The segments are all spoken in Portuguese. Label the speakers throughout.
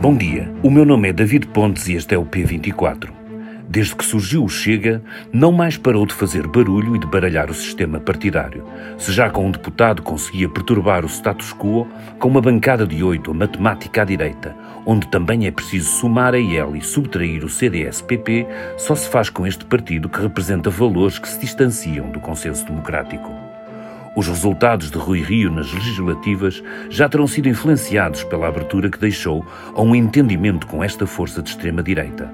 Speaker 1: Bom dia, o meu nome é David Pontes e este é o P24. Desde que surgiu o Chega, não mais parou de fazer barulho e de baralhar o sistema partidário. Se já com um deputado conseguia perturbar o status quo, com uma bancada de oito, a matemática à direita, onde também é preciso somar a IEL e subtrair o CDS-PP, só se faz com este partido que representa valores que se distanciam do consenso democrático. Os resultados de Rui Rio nas legislativas já terão sido influenciados pela abertura que deixou a um entendimento com esta força de extrema-direita.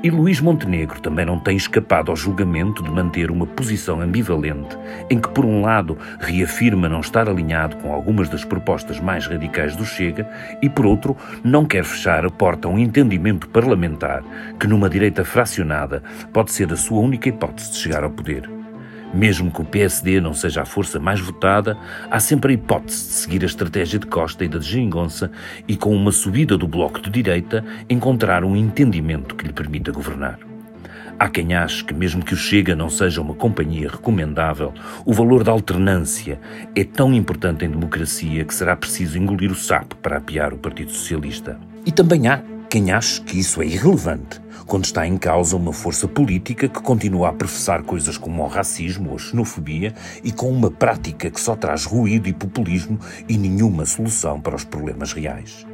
Speaker 1: E Luís Montenegro também não tem escapado ao julgamento de manter uma posição ambivalente, em que, por um lado, reafirma não estar alinhado com algumas das propostas mais radicais do Chega e, por outro, não quer fechar a porta a um entendimento parlamentar que, numa direita fracionada, pode ser a sua única hipótese de chegar ao poder. Mesmo que o PSD não seja a força mais votada, há sempre a hipótese de seguir a estratégia de Costa e da de Geringonça e, com uma subida do bloco de direita, encontrar um entendimento que lhe permita governar. Há quem ache que, mesmo que o Chega não seja uma companhia recomendável, o valor da alternância é tão importante em democracia que será preciso engolir o sapo para apiar o Partido Socialista. E também há quem ache que isso é irrelevante quando está em causa uma força política que continua a professar coisas como o racismo ou a xenofobia e com uma prática que só traz ruído e populismo e nenhuma solução para os problemas reais.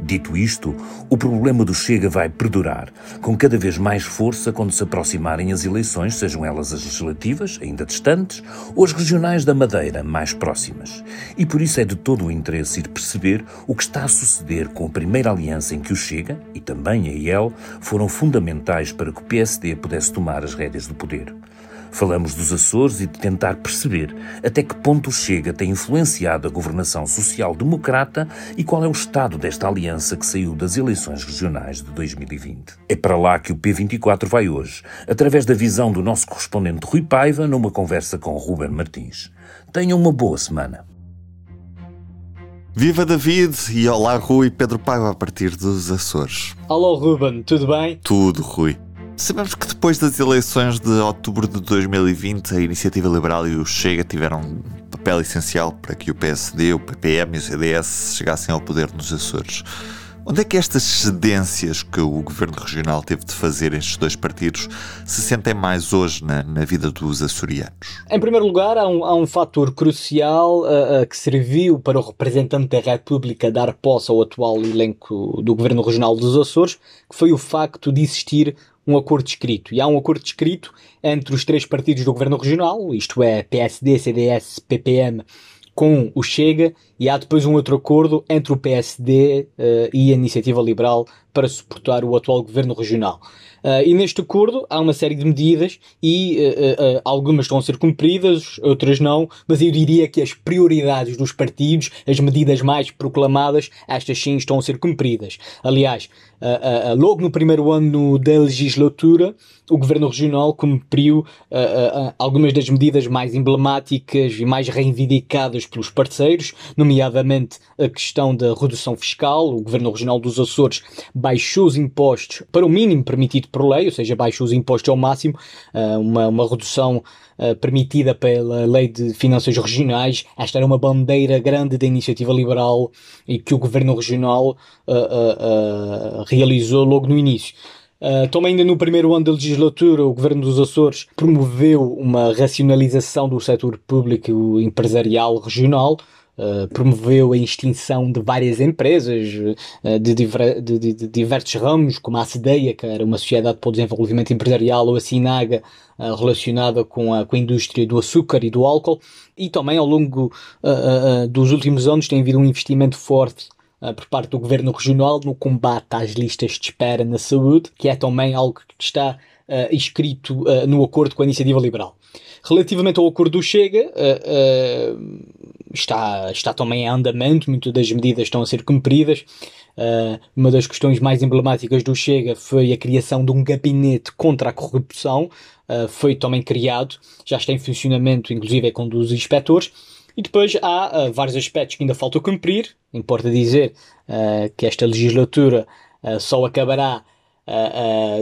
Speaker 1: Dito isto, o problema do Chega vai perdurar, com cada vez mais força quando se aproximarem as eleições, sejam elas as legislativas, ainda distantes, ou as regionais da Madeira, mais próximas. E por isso é de todo o interesse ir perceber o que está a suceder com a primeira aliança em que o Chega, e também a IEL, foram fundamentais para que o PSD pudesse tomar as rédeas do poder. Falamos dos Açores e de tentar perceber até que ponto o Chega tem influenciado a governação social-democrata e qual é o estado desta aliança que saiu das eleições regionais de 2020. É para lá que o P24 vai hoje, através da visão do nosso correspondente Rui Paiva, numa conversa com Ruben Martins. Tenham uma boa semana.
Speaker 2: Viva David e olá Rui Pedro Paiva a partir dos Açores.
Speaker 3: Alô Ruben, tudo bem?
Speaker 2: Tudo, Rui. Sabemos que depois das eleições de outubro de 2020, a Iniciativa Liberal e o Chega tiveram um papel essencial para que o PSD, o PPM e o CDS chegassem ao poder nos Açores. Onde é que estas cedências que o governo regional teve de fazer estes dois partidos se sentem mais hoje na, na vida dos açorianos?
Speaker 3: Em primeiro lugar, há um, há um fator crucial uh, uh, que serviu para o representante da República dar posse ao atual elenco do governo regional dos Açores, que foi o facto de existir um acordo escrito. E há um acordo escrito entre os três partidos do governo regional, isto é, PSD, CDS, PPM, com o Chega, e há depois um outro acordo entre o PSD uh, eh, e a Iniciativa Liberal para suportar o atual governo regional. Uh, e neste acordo há uma série de medidas e uh, algumas estão a ser cumpridas, outras não, mas eu diria que as prioridades dos partidos, as medidas mais proclamadas, estas sim estão a ser cumpridas. Aliás, logo no primeiro ano da legislatura, o Governo Regional cumpriu algumas das medidas mais emblemáticas e mais reivindicadas pelos parceiros, nomeadamente a questão da redução fiscal. O Governo Regional dos Açores baixou os impostos para o mínimo permitido por lei, ou seja, baixou os impostos ao máximo, uh, uma, uma redução uh, permitida pela Lei de Finanças Regionais. Esta era uma bandeira grande da iniciativa liberal e que o Governo Regional uh, realizou logo no início. Uh, também ainda no primeiro ano da legislatura, o Governo dos Açores promoveu uma racionalização do setor público empresarial regional, Uh, promoveu a extinção de várias empresas uh, de, diver, de, de, de, diversos ramos, como a CEDEIA, que era uma sociedade para o desenvolvimento empresarial, ou a SINAGA, uh, relacionada com a, com a indústria do açúcar e do álcool, e também ao longo dos últimos anos tem havido um investimento forte por parte do governo regional no combate às listas de espera na saúde, que é também algo que está escrito no acordo com a iniciativa liberal. Relativamente ao acordo do Chega, uh, uh, está, está também em andamento, muitas das medidas estão a ser cumpridas. Uh, uma das questões mais emblemáticas do Chega foi a criação de um gabinete contra a corrupção, foi também criado, já está em funcionamento, inclusive é com dos inspectores. E depois há vários aspectos que ainda faltam cumprir. Importa dizer que esta legislatura só acabará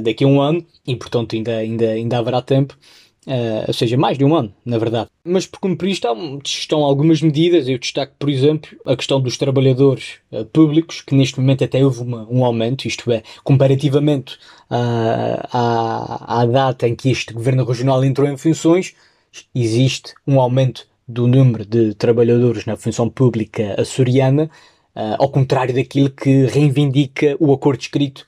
Speaker 3: daqui a um ano e, portanto, ainda, ainda, ainda haverá tempo Uh, ou seja, mais de um ano, na verdade. Mas por cumprir estão, estão algumas medidas, eu destaco, por exemplo, a questão dos trabalhadores uh, públicos, que neste momento até houve uma, um aumento, isto é, comparativamente uh, à, à data em que este governo regional entrou em funções, existe um aumento do número de trabalhadores na função pública açoriana, ao contrário daquilo que reivindica o acordo escrito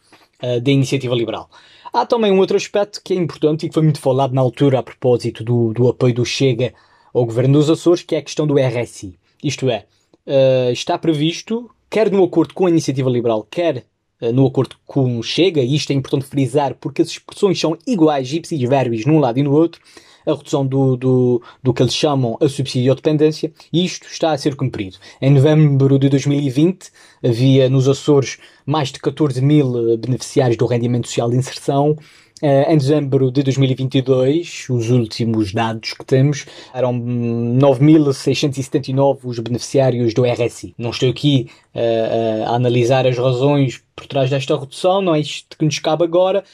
Speaker 3: da iniciativa liberal. Há também um outro aspecto que é importante e que foi muito falado na altura a propósito do, do apoio do Chega ao governo dos Açores, que é a questão do RSI. Isto é, uh, está previsto, quer no acordo com a iniciativa liberal, quer uh, no acordo com o Chega, e isto é importante frisar porque as expressões são iguais, ipsis verbis, num lado e no outro, a redução do, do, do que eles chamam a subsídio de dependência, e isto está a ser cumprido. Em novembro de 2020, havia nos Açores mais de 14 mil eh, beneficiários do rendimento social de inserção. Uh, em dezembro de 2022, os últimos dados que temos eram 9.679 os beneficiários do RSI. Não estou aqui uh, a analisar as razões por trás desta redução, não é isto que nos cabe agora.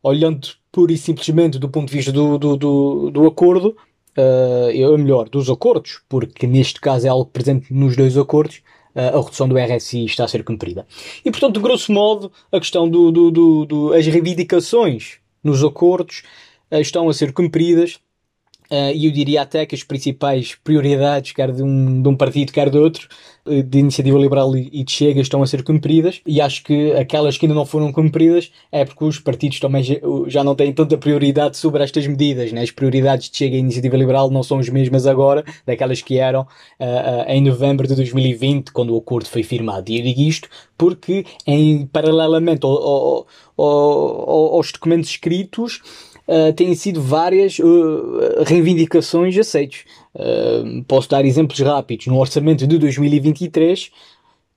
Speaker 3: Olhando pura e simplesmente do ponto de vista do, do, do, do acordo, uh, ou melhor, dos acordos, porque neste caso é algo presente nos dois acordos, uh, a redução do RSI está a ser cumprida. E portanto, de grosso modo, a questão do, do, do, do as reivindicações nos acordos uh, estão a ser cumpridas e eu diria até que as principais prioridades, quer de um, de um partido, quer de outro, uh, de iniciativa liberal e, de Chega, estão a ser cumpridas. E acho que aquelas que ainda não foram cumpridas é porque os partidos também já, não têm tanta prioridade sobre estas medidas. Né? As prioridades de Chega e iniciativa liberal não são as mesmas agora daquelas que eram uh, em novembro de 2020, quando o acordo foi firmado. E eu digo isto porque, em paralelamente ao, ao, ao, aos documentos escritos, uh, têm sido várias uh, reivindicações aceites. Uh, posso dar exemplos rápidos. No orçamento de 2023,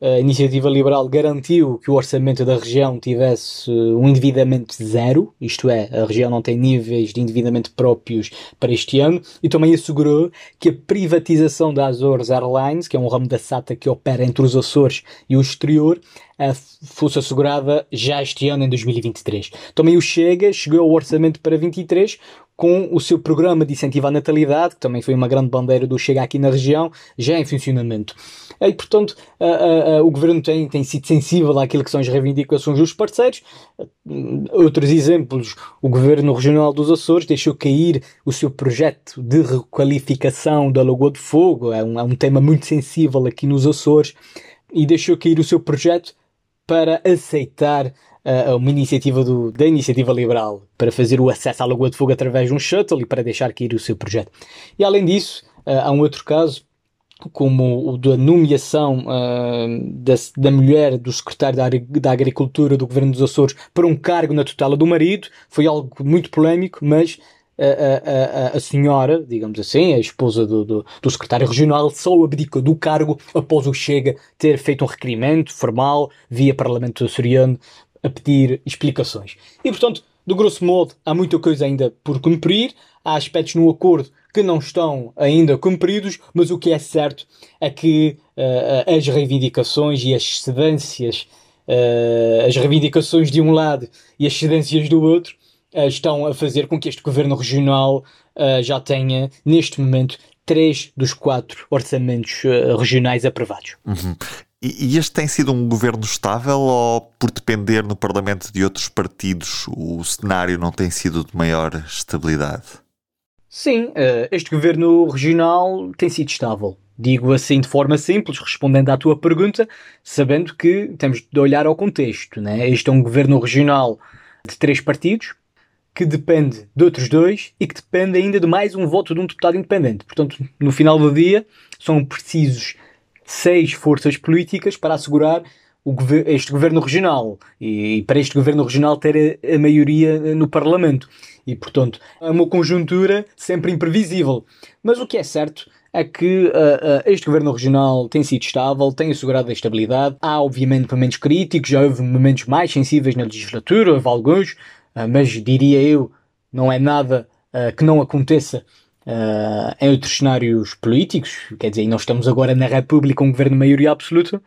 Speaker 3: a iniciativa liberal garantiu que o orçamento da região tivesse um endividamento zero, isto é, a região não tem níveis de endividamento próprios para este ano, e também assegurou que a privatização da Azores Airlines, que é um ramo da SATA que opera entre os Açores e o exterior, fosse assegurada já este ano, em 2023. Também o Chega chegou ao orçamento para 23 com o seu programa de incentivo à natalidade, que também foi uma grande bandeira do Chega aqui na região, já em funcionamento. E, portanto, o governo tem, tem sido sensível àquilo que são as reivindicações dos parceiros. Outros exemplos, o governo regional dos Açores deixou cair o seu projeto de requalificação da Lagoa de Fogo, é um, é um tema muito sensível aqui nos Açores, e deixou cair o seu projeto para aceitar uma iniciativa do, da iniciativa liberal para fazer o acesso à Lagoa de Fogo através de um shuttle e para deixar cair o seu projeto. E além disso, há um outro caso, como o da nomeação uh, da, da mulher do secretário da, da Agricultura do Governo dos Açores para um cargo na tutela do marido. Foi algo muito polémico, mas a, a, a, senhora, digamos assim, a esposa do, do, do, secretário regional, só abdicou do cargo após o Chega ter feito um requerimento formal via Parlamento açoriano a pedir explicações. E, portanto, do grosso modo, há muita coisa ainda por cumprir, há aspectos no acordo que não estão ainda cumpridos, mas o que é certo é que uh, as reivindicações e as cedências, uh, as reivindicações de um lado e as cedências do outro, uh, estão a fazer com que este governo regional já tenha, neste momento, três dos quatro orçamentos regionais aprovados.
Speaker 2: Uhum. E este tem sido um governo estável ou, por depender no Parlamento de outros partidos, o cenário não tem sido de maior estabilidade?
Speaker 3: Sim, este governo regional tem sido estável. Digo assim de forma simples, respondendo à tua pergunta, sabendo que temos de olhar ao contexto. Né? Este é um governo regional de três partidos, que depende de outros dois e que depende ainda de mais um voto de um deputado independente. Portanto, no final do dia, são precisos seis forças políticas para assegurar este governo regional e, para este governo regional ter a, a, maioria no Parlamento. E, portanto, é uma conjuntura sempre imprevisível. Mas o que é certo é que uh, uh, este governo regional tem sido estável, tem assegurado a estabilidade. Há, obviamente, momentos críticos, já houve momentos mais sensíveis na legislatura, houve alguns, uh, mas diria eu, não é nada que não aconteça uh, em outros cenários políticos. Quer dizer, nós estamos agora na República, um governo de maioria absoluta,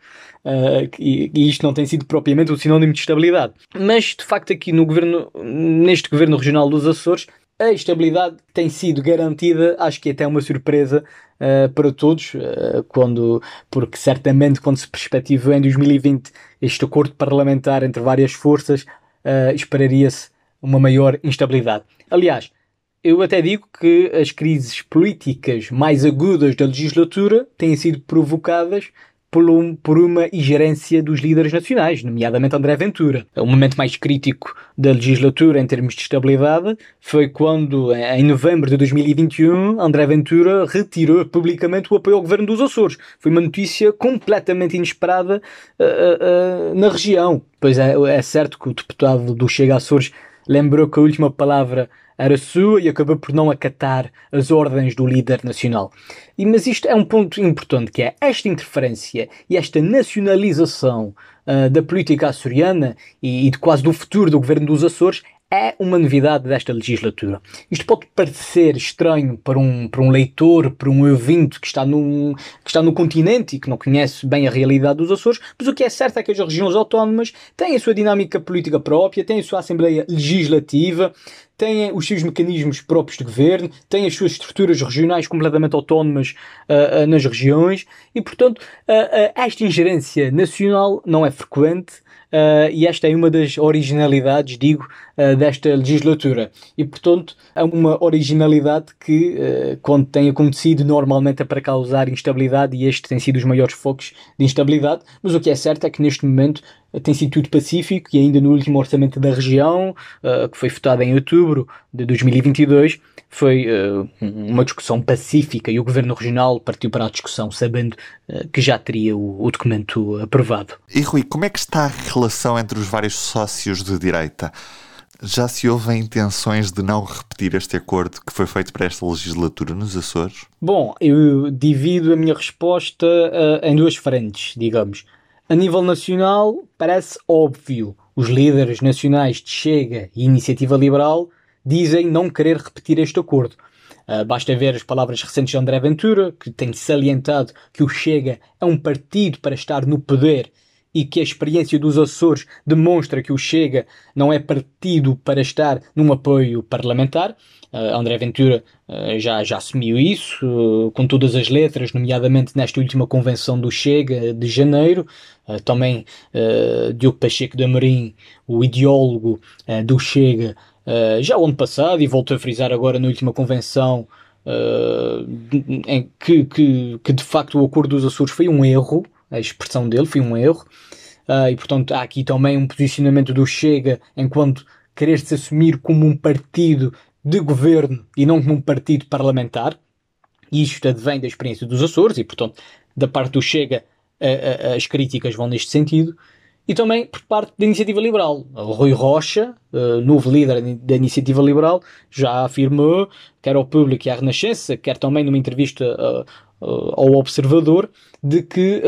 Speaker 3: e, e, isto não tem sido propriamente um sinónimo de estabilidade. Mas, de facto, aqui no governo, neste governo regional dos Açores, a estabilidade tem sido garantida, acho que até uma surpresa uh, para todos, uh, quando, porque certamente quando se perspectiva em 2020 este acordo parlamentar entre várias forças, uh, esperaria-se uma maior instabilidade. Aliás, eu até digo que as crises políticas mais agudas da legislatura têm sido provocadas por, um, por uma ingerência dos líderes nacionais, nomeadamente André Ventura. O momento mais crítico da legislatura em termos de estabilidade foi quando, em novembro de 2021, André Ventura retirou publicamente o apoio ao governo dos Açores. Foi uma notícia completamente inesperada uh, uh, na região. Pois é, é certo que o deputado do Chega Açores lembrou que a última palavra era sua e acabou por não acatar as ordens do líder nacional. E, mas isto é um ponto importante, que é esta interferência e esta nacionalização uh, da política açoriana e, e de quase do futuro do governo dos Açores é uma novidade desta legislatura. Isto pode parecer estranho para um, para um leitor, para um ouvinte que está, num, que está no continente e que não conhece bem a realidade dos Açores, mas o que é certo é que as regiões autónomas têm a sua dinâmica política própria, têm a sua Assembleia Legislativa, têm os seus mecanismos próprios de governo, têm as suas estruturas regionais completamente autónomas uh, uh, nas regiões e, portanto, uh, esta ingerência nacional não é frequente. E esta é uma das originalidades, digo, desta legislatura. E, portanto, é uma originalidade que, quando tem acontecido, normalmente é para causar instabilidade e este tem sido os maiores focos de instabilidade. Mas o que é certo é que neste momento tem sido tudo pacífico e ainda no último orçamento da região, uh, que foi votado em outubro de 2022, foi uh, uma discussão pacífica e o governo regional partiu para a discussão sabendo uh, que já teria o, o, documento aprovado.
Speaker 2: E Rui, como é que está a relação entre os vários sócios de direita? Já se houve intenções de não repetir este acordo que foi feito para esta legislatura nos Açores?
Speaker 3: Bom, eu divido a minha resposta em duas frentes, digamos. A nível nacional, parece óbvio. Os líderes nacionais de Chega e Iniciativa Liberal dizem não querer repetir este acordo. Uh, basta ver as palavras recentes de André Ventura, que tem salientado que o Chega é um partido para estar no poder e que a experiência dos Açores demonstra que o Chega não é partido para estar num apoio parlamentar. Uh, André Ventura uh, já, já assumiu isso, uh, com todas as letras, nomeadamente nesta última convenção do Chega de janeiro. também Diogo Pacheco de Amorim, o ideólogo do Chega, já o ano passado, e voltou a frisar agora na última convenção, em que, que, que de facto o acordo dos Açores foi um erro, a expressão dele foi um erro. Uh, e portanto há aqui também um posicionamento do Chega enquanto querer se assumir como um partido de governo e não como um partido parlamentar. E isto advém da experiência dos Açores e, portanto, da parte do Chega, a, a, as críticas vão neste sentido. E também por parte da Iniciativa Liberal. O Rui Rocha, uh, novo líder da Iniciativa Liberal, já afirmou, quer ao público e à Renascença, quer também numa entrevista uh, ao Observador, de que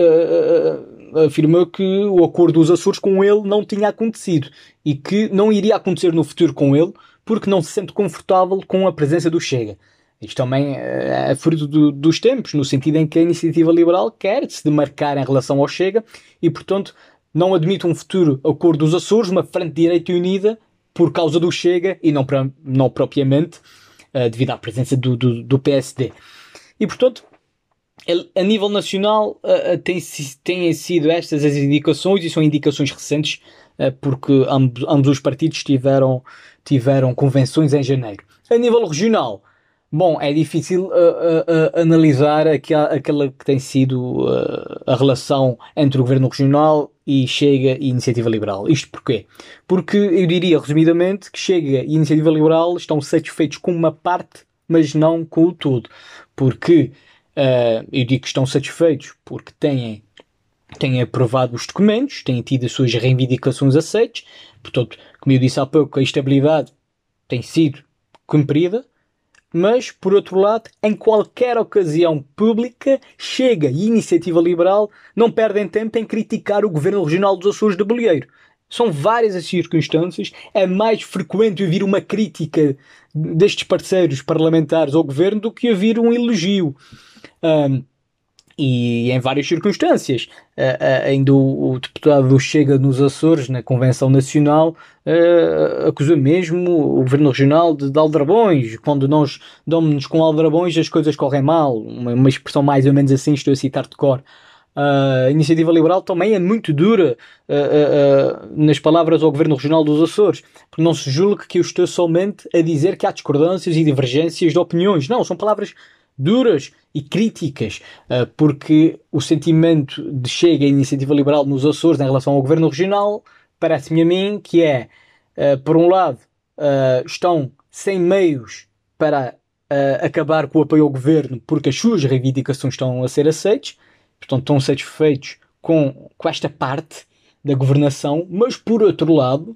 Speaker 3: afirmou que o acordo dos Açores com ele não tinha acontecido e que não iria acontecer no futuro com ele, porque não se sente confortável com a presença do Chega. Isto também é fruto do, dos tempos, no sentido em que a iniciativa liberal quer se demarcar em relação ao Chega e, portanto, não admite um futuro acordo dos Açores, uma frente direita unida por causa do Chega e não, não propriamente uh, devido à presença do, do, do, PSD. E, portanto, a nível nacional têm sido estas as indicações e são indicações recentes uh, porque ambos, ambos os partidos tiveram tiveram convenções em janeiro. A nível regional, bom, é difícil uh, analisar aquela, aquela que tem sido a relação entre o governo regional e Chega e Iniciativa Liberal. Isto porquê? Porque eu diria, resumidamente, que Chega e Iniciativa Liberal estão satisfeitos com uma parte, mas não com o todo. Porque eu digo que estão satisfeitos porque têm têm aprovado os documentos, têm tido as suas reivindicações aceites, portanto, como eu disse há pouco, a estabilidade tem sido cumprida, mas, por outro lado, em qualquer ocasião pública, Chega e Iniciativa Liberal não perdem tempo em criticar o Governo Regional dos Açores de Bolieiro. São várias as circunstâncias, é mais frequente ouvir uma crítica destes parceiros parlamentares ao Governo do que ouvir um elogio. Um, e em várias circunstâncias. Uh, uh, ainda o, o, deputado Chega nos Açores, na Convenção Nacional, uh, acusa mesmo o Governo Regional de, de aldrabões. Quando nós damos-nos com aldrabões, as coisas correm mal. Uma, uma, expressão mais ou menos assim, estou a citar de cor. a iniciativa liberal também é muito dura nas palavras ao Governo Regional dos Açores, porque não se julgue que eu estou somente a dizer que há discordâncias e divergências de opiniões. Não, são palavras duras e críticas, uh, porque o sentimento de chega à iniciativa liberal nos Açores em relação ao governo regional parece-me a mim que é, uh, por um lado, uh, estão sem meios para acabar com o apoio ao governo porque as suas reivindicações estão a ser aceitas, portanto estão satisfeitos com, com esta parte da governação, mas por outro lado,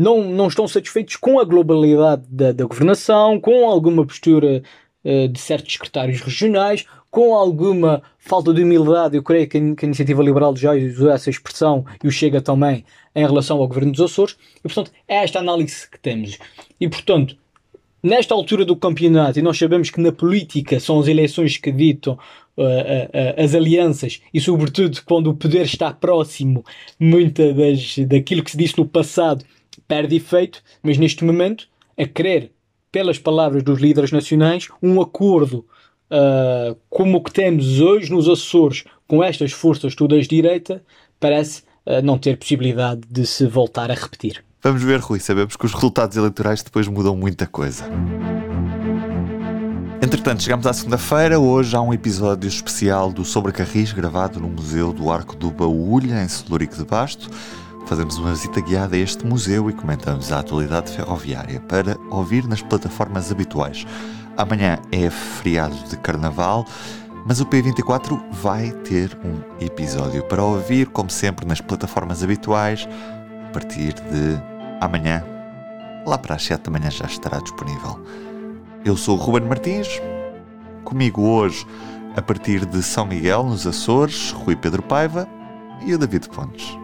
Speaker 3: não, não estão satisfeitos com a globalidade da, da governação, com alguma postura eh, de certos secretários regionais, com alguma falta de humildade, eu creio que a, que a Iniciativa Liberal já usou essa expressão e o Chega também em relação ao Governo dos Açores, e portanto é esta análise que temos. E portanto, nesta altura do campeonato, e nós sabemos que na política são as eleições que ditam uh, uh, uh, as alianças, e sobretudo quando o poder está próximo, muita das, daquilo que se disse no passado perde efeito, mas neste momento, a querer pelas palavras dos líderes nacionais, um acordo uh, como o que temos hoje nos Açores com estas forças todas de direita parece uh, não ter possibilidade de se voltar a repetir.
Speaker 2: Vamos ver, Rui. Sabemos que os resultados eleitorais depois mudam muita coisa. Entretanto, chegamos à segunda-feira. Hoje há um episódio especial do Sobre Carris gravado no Museu do Arco do Baúlha, em Celúrico de Basto fazemos uma visita guiada a este museu e comentamos a atualidade ferroviária para ouvir nas plataformas habituais. Amanhã é feriado de carnaval, mas o P24 vai ter um episódio para ouvir, como sempre, nas plataformas habituais, a partir de amanhã. Lá para as 7 da manhã já estará disponível. Eu sou o Ruben Martins, comigo hoje, a partir de São Miguel, nos Açores, Rui Pedro Paiva e o David Pontes.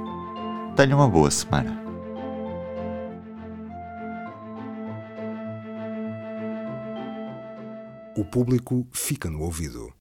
Speaker 2: Tenha uma boa semana.
Speaker 4: O público fica no ouvido.